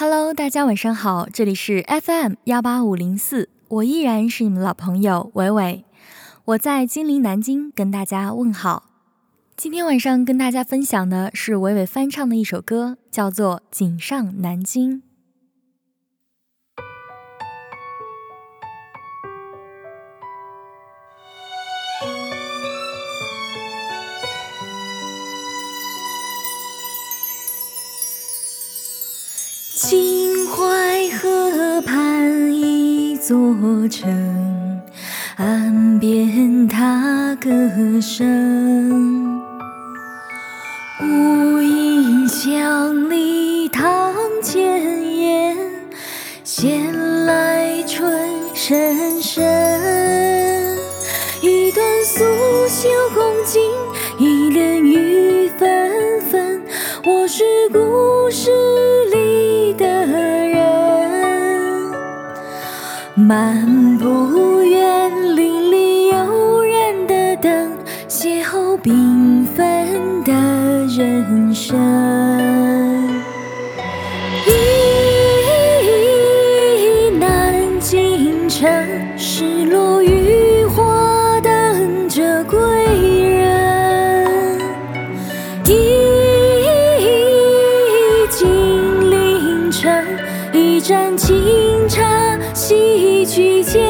Hello，大家晚上好，这里是 FM 幺八五零四，我依然是你们老朋友伟伟，我在金陵南京跟大家问好。今天晚上跟大家分享的是伟伟翻唱的一首歌，叫做《锦上南京》。秦淮河畔一座城，岸边踏歌声。无影乡里堂前燕，闲来春深深。一段素袖共襟，一帘雨纷纷。我是故漫步园林里悠然的等，邂逅缤纷的人生。忆南京城，失落雨花等着归人。忆金陵城，一盏清茶，去前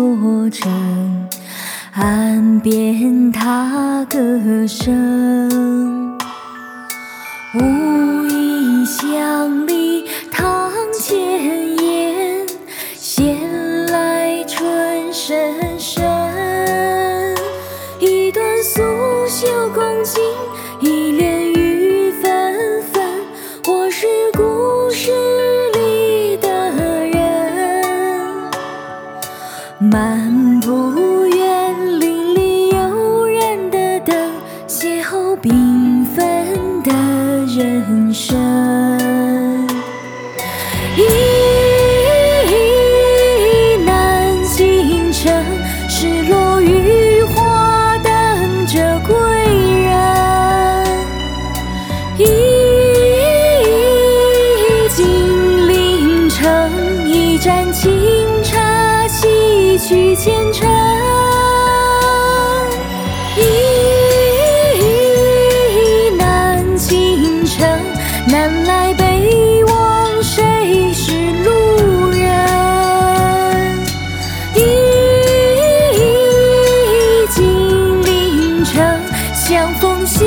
一座城，岸边踏歌声。无影乡里堂前燕，闲来春深深。一段素袖共襟，漫步园林里悠然的等，邂逅缤纷的人。去前尘。忆南京城，南来北往，谁是路人？忆金陵城，相逢相